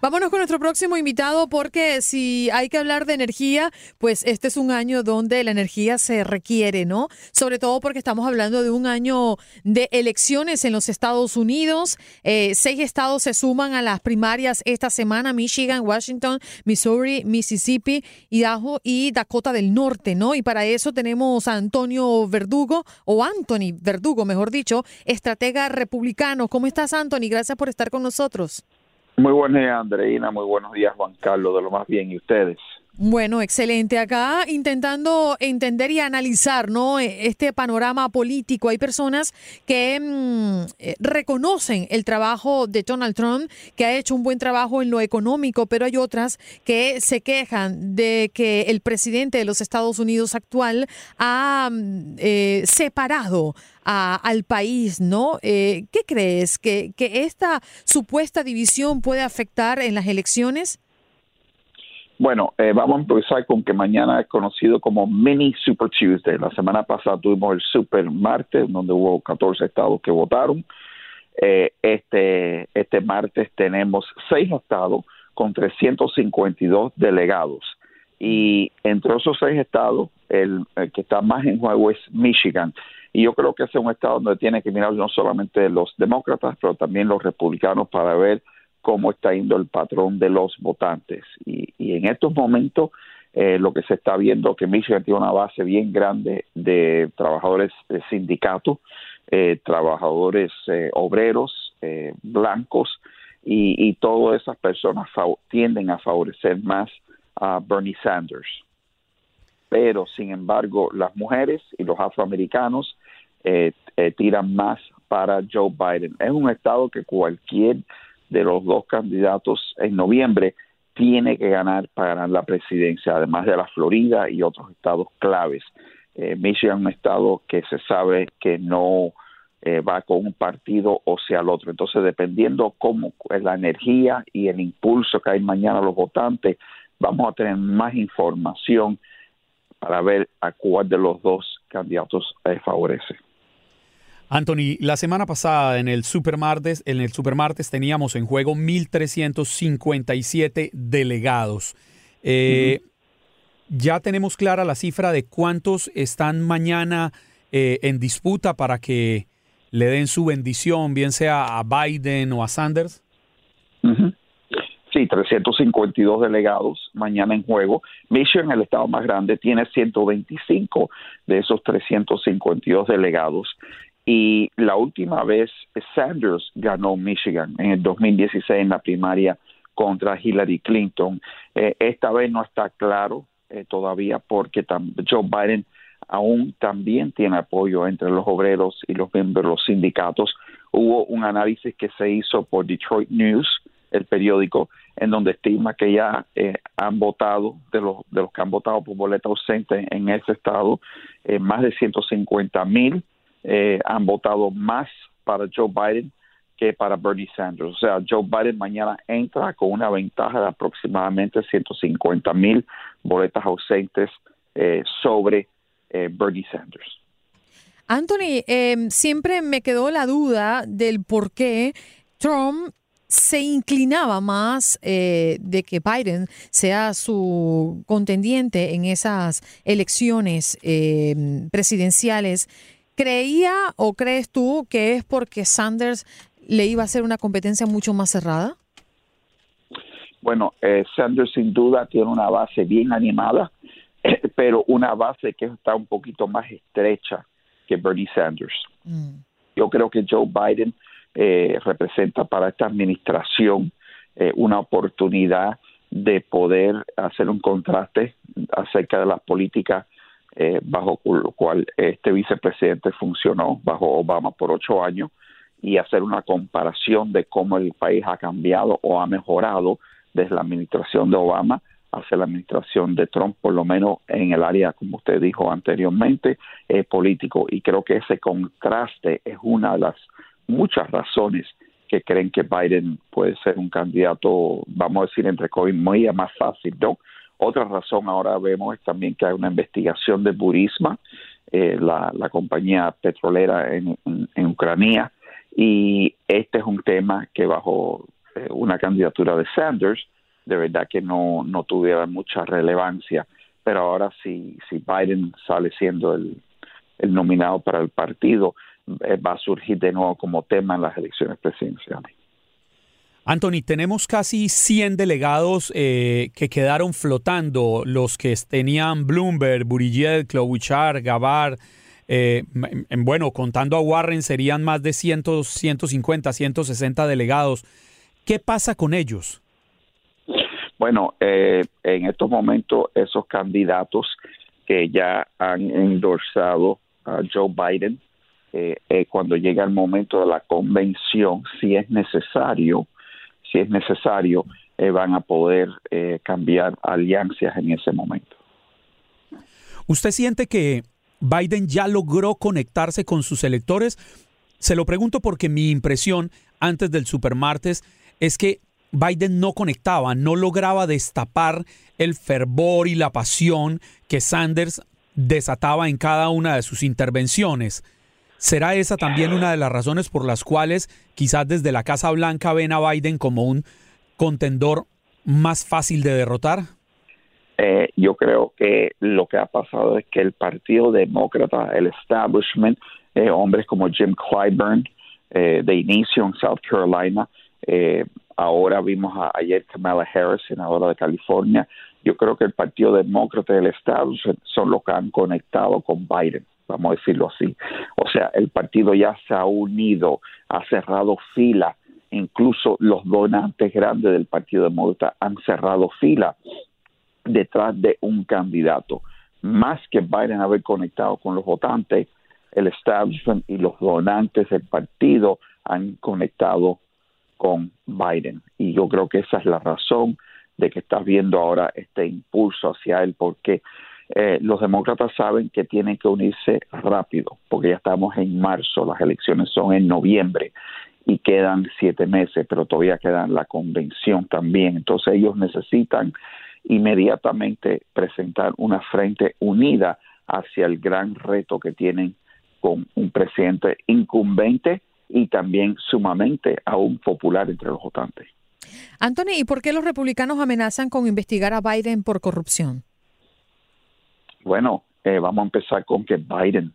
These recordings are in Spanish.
Vámonos con nuestro próximo invitado porque si hay que hablar de energía, pues este es un año donde la energía se requiere, ¿no? Sobre todo porque estamos hablando de un año de elecciones en los Estados Unidos. Eh, seis estados se suman a las primarias esta semana, Michigan, Washington, Missouri, Mississippi, Idaho y Dakota del Norte, ¿no? Y para eso tenemos a Antonio Verdugo, o Anthony Verdugo, mejor dicho, estratega republicano. ¿Cómo estás, Anthony? Gracias por estar con nosotros. Muy buenos días, Andreina. Muy buenos días, Juan Carlos. De lo más bien, ¿y ustedes? Bueno, excelente. Acá intentando entender y analizar ¿no? este panorama político. Hay personas que mm, eh, reconocen el trabajo de Donald Trump, que ha hecho un buen trabajo en lo económico, pero hay otras que se quejan de que el presidente de los Estados Unidos actual ha mm, eh, separado al país, ¿no? Eh, ¿Qué crees? ¿Que, ¿Que esta supuesta división puede afectar en las elecciones? Bueno, eh, vamos a empezar con que mañana es conocido como Mini Super Tuesday. La semana pasada tuvimos el Super Martes, donde hubo 14 estados que votaron. Eh, este, este martes tenemos seis estados con 352 delegados. Y entre esos seis estados, el, que está más en juego es Michigan. Y yo creo que ese es un estado donde tiene que mirar no solamente los demócratas, pero también los republicanos para ver cómo está yendo el patrón de los votantes. Y, en estos momentos eh, lo que se está viendo es que Michigan tiene una base bien grande de trabajadores de sindicatos, eh, trabajadores eh, obreros, blancos, y, y todas esas personas tienden a favorecer más a Bernie Sanders. Pero, sin embargo, las mujeres y los afroamericanos tiran más para Joe Biden. Es un estado que cualquier de los dos candidatos en noviembre tiene que ganar para ganar la presidencia, además de la Florida y otros estados claves. Eh, Michigan es un estado que se sabe que no eh, va con un partido o sea el otro. Entonces, dependiendo cómo es la energía y el impulso que hay mañana a los votantes, vamos a tener más información para ver a cuál de los dos candidatos eh, favorece. Anthony, la semana pasada en el Supermartes, en el Supermartes teníamos en juego 1.357 delegados. Eh, ya tenemos clara la cifra de cuántos están mañana eh, en disputa para que le den su bendición, bien sea a Biden o a Sanders. Sí, 352 delegados mañana en juego. Michigan, el estado más grande, tiene 125 de esos 352 delegados. Y la última vez Sanders ganó Michigan en el 2016 en la primaria contra Hillary Clinton. Eh, esta vez no está claro eh, todavía porque Joe Biden aún también tiene apoyo entre los obreros y los miembros de los sindicatos. Hubo un análisis que se hizo por Detroit News, el periódico, en donde estima que ya eh, han votado, de los, de los que han votado por boleta ausente en ese estado, más de 150 mil eh, han votado más para Joe Biden que para Bernie Sanders. O sea, Joe Biden mañana entra con una ventaja de aproximadamente 150 mil boletas ausentes sobre Bernie Sanders. Anthony, em, siempre me quedó la duda del por qué Trump se inclinaba más eh, de que Biden sea su contendiente en esas elecciones em, presidenciales. ¿Creía o crees tú que es porque Sanders le iba a hacer una competencia mucho más cerrada? Bueno, eh, Sanders sin duda tiene una base bien animada, pero una base que está un poquito más estrecha que Bernie Sanders. Mm. Yo creo que Joe Biden eh, representa para esta administración eh, una oportunidad de poder hacer un contraste acerca de las políticas eh, bajo lo cual este vicepresidente funcionó bajo Obama por ocho años y hacer una comparación de cómo el país ha cambiado o ha mejorado desde la administración de Obama hacia la administración de Trump, por lo menos en el área, como usted dijo anteriormente, eh, político. Y creo que ese contraste es una de las muchas razones que creen que Biden puede ser un candidato, vamos a decir, entre COVID, muy más fácil, ¿no? Otra razón ahora vemos es también que hay una investigación de Burisma, eh, la, compañía petrolera en, Ucrania, y este es un tema que bajo eh, una candidatura de Sanders, de verdad que no, no tuviera mucha relevancia. Pero ahora si, si Biden sale siendo el, el nominado para el partido, eh, va a surgir de nuevo como tema en las elecciones presidenciales. Anthony, tenemos casi 100 delegados eh, que quedaron flotando, los que tenían Bloomberg, Buttigieg, Klobuchar, Gabar, eh, bueno, contando a Warren serían más de 100, 150, 160 delegados. ¿Qué pasa con ellos? Bueno, eh, en estos momentos esos candidatos que ya han endorsado a Joe Biden, eh, eh, cuando llega el momento de la convención, si es necesario, es necesario, van a poder cambiar alianzas en ese momento. ¿Usted siente que Biden ya logró conectarse con sus electores? Se lo pregunto porque mi impresión antes del supermartes es que Biden no conectaba, no lograba destapar el fervor y la pasión que Sanders desataba en cada una de sus intervenciones. ¿Será esa también una de las razones por las cuales quizás desde la Casa Blanca ven a Biden como un contendor más fácil de derrotar? Eh, yo creo que lo que ha pasado es que el Partido Demócrata, el establishment, eh, hombres como Jim Clyburn, eh, de inicio en South Carolina, Ahora vimos ayer Kamala Harris, senadora de California. Yo creo que el Partido Demócrata del Estado son los que han conectado con Biden, vamos a decirlo así. O sea, el partido ya se ha unido, ha cerrado fila. Incluso los donantes grandes del Partido Demócrata han cerrado fila detrás de un candidato. Más que Biden haber conectado con los votantes, el establishment y los donantes del partido han conectado con Biden. Y yo creo que esa es la razón de que estás viendo ahora este impulso hacia él, porque eh, los demócratas saben que tienen que unirse rápido, porque ya estamos en marzo, las elecciones son en noviembre y quedan siete meses, pero todavía quedan la convención también. Entonces ellos necesitan inmediatamente presentar una frente unida hacia el gran reto que tienen con un presidente incumbente y también sumamente aún popular entre los votantes. Anthony, ¿y por qué los republicanos amenazan con investigar a Biden por corrupción? Bueno, eh, vamos a empezar con que Biden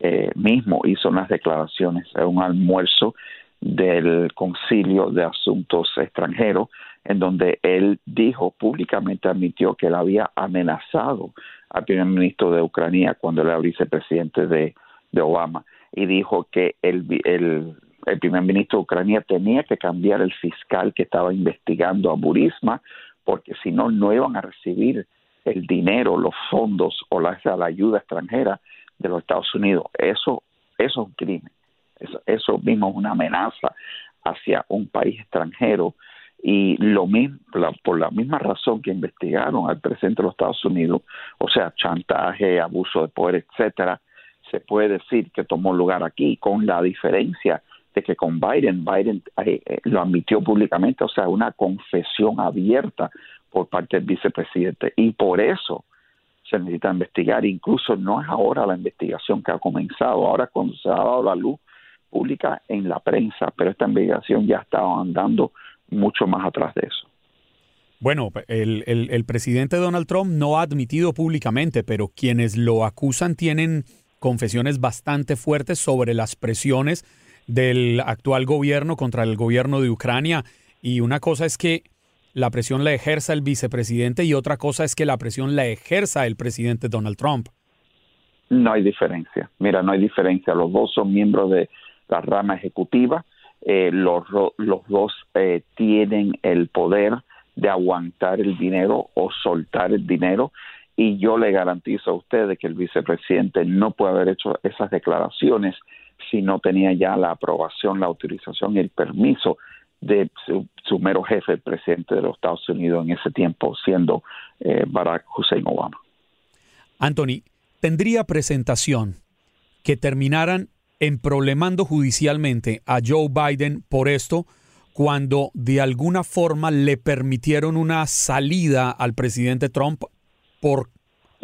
eh, mismo hizo unas declaraciones en un almuerzo del Concilio de Asuntos Extranjeros, en donde él dijo públicamente, admitió que él había amenazado al primer ministro de Ucrania cuando era vicepresidente de Obama y dijo que el, el, primer ministro de Ucrania tenía que cambiar el fiscal que estaba investigando a Burisma, porque si no, no iban a recibir el dinero, los fondos o la, ayuda extranjera de los Estados Unidos. Eso, eso es un crimen. Eso, eso mismo es una amenaza hacia un país extranjero y lo mismo por la misma razón que investigaron al presidente de los Estados Unidos, o sea, chantaje, abuso de poder, etcétera, se puede decir que tomó lugar aquí, con la diferencia de que con Biden, Biden eh, eh, lo admitió públicamente, o sea, una confesión abierta por parte del vicepresidente. Y por eso se necesita investigar. Incluso no es ahora la investigación que ha comenzado, ahora cuando se ha dado la luz pública en la prensa, pero esta investigación ya estaba andando mucho más atrás de eso. Bueno, el, el, presidente Donald Trump no ha admitido públicamente, pero quienes lo acusan tienen confesiones bastante fuertes sobre las presiones del actual gobierno contra el gobierno de Ucrania. Y una cosa es que la presión la ejerza el vicepresidente y otra cosa es que la presión la ejerza el presidente Donald Trump. No hay diferencia. Mira, no hay diferencia. Los dos son miembros de la rama ejecutiva. Eh, los, los dos eh, tienen el poder de aguantar el dinero o soltar el dinero y yo le garantizo a ustedes que el vicepresidente no puede haber hecho esas declaraciones si no tenía ya la aprobación, la autorización y el permiso de su, mero jefe, el presidente de los Estados Unidos en ese tiempo, siendo eh, Barack Hussein Obama. Anthony, ¿tendría presentación que terminaran emproblemando judicialmente a Joe Biden por esto cuando de alguna forma le permitieron una salida al presidente Trump por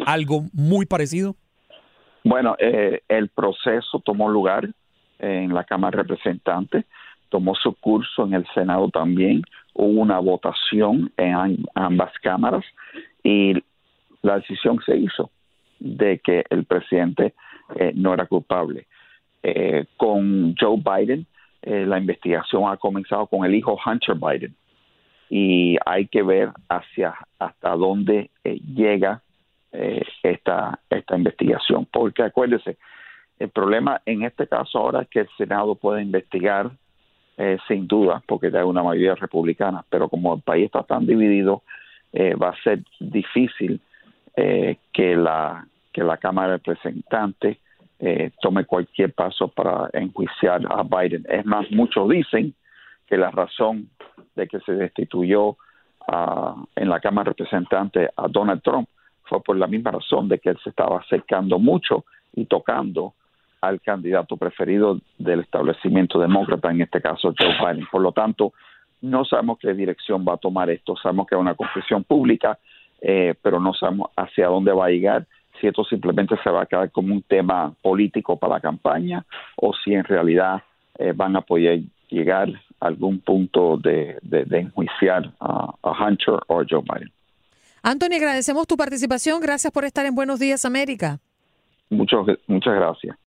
algo muy parecido? Bueno, eh, el proceso tomó lugar en la Cámara de Representantes, tomó su curso en el Senado también, hubo una votación en ambas cámaras y la decisión se hizo de que el presidente eh, no era culpable. Eh, con Joe Biden, la investigación ha comenzado con el hijo Hunter Biden y hay que ver hacia hasta dónde llega eh, esta, esta investigación. Porque acuérdese, el problema en este caso ahora es que el Senado puede investigar eh, sin duda, porque hay una mayoría republicana, pero como el país está tan dividido, eh, va a ser difícil que la que la Cámara de Representantes tome cualquier paso para enjuiciar a Biden. Es más, muchos dicen que la razón de que se destituyó en la Cámara de Representantes a Donald Trump fue por la misma razón de que él se estaba acercando mucho y tocando al candidato preferido del establecimiento demócrata, en este caso Joe Biden. Por lo tanto, no sabemos qué dirección va a tomar esto. Sabemos que es una confesión pública, eh, pero no sabemos hacia dónde va a llegar, si esto simplemente se va a quedar como un tema político para la campaña o si en realidad eh, van a poder llegar a algún punto de, enjuiciar a, a Hunter o a Joe Biden. Anthony, agradecemos tu participación. Gracias por estar en Buenos Días América. muchas gracias.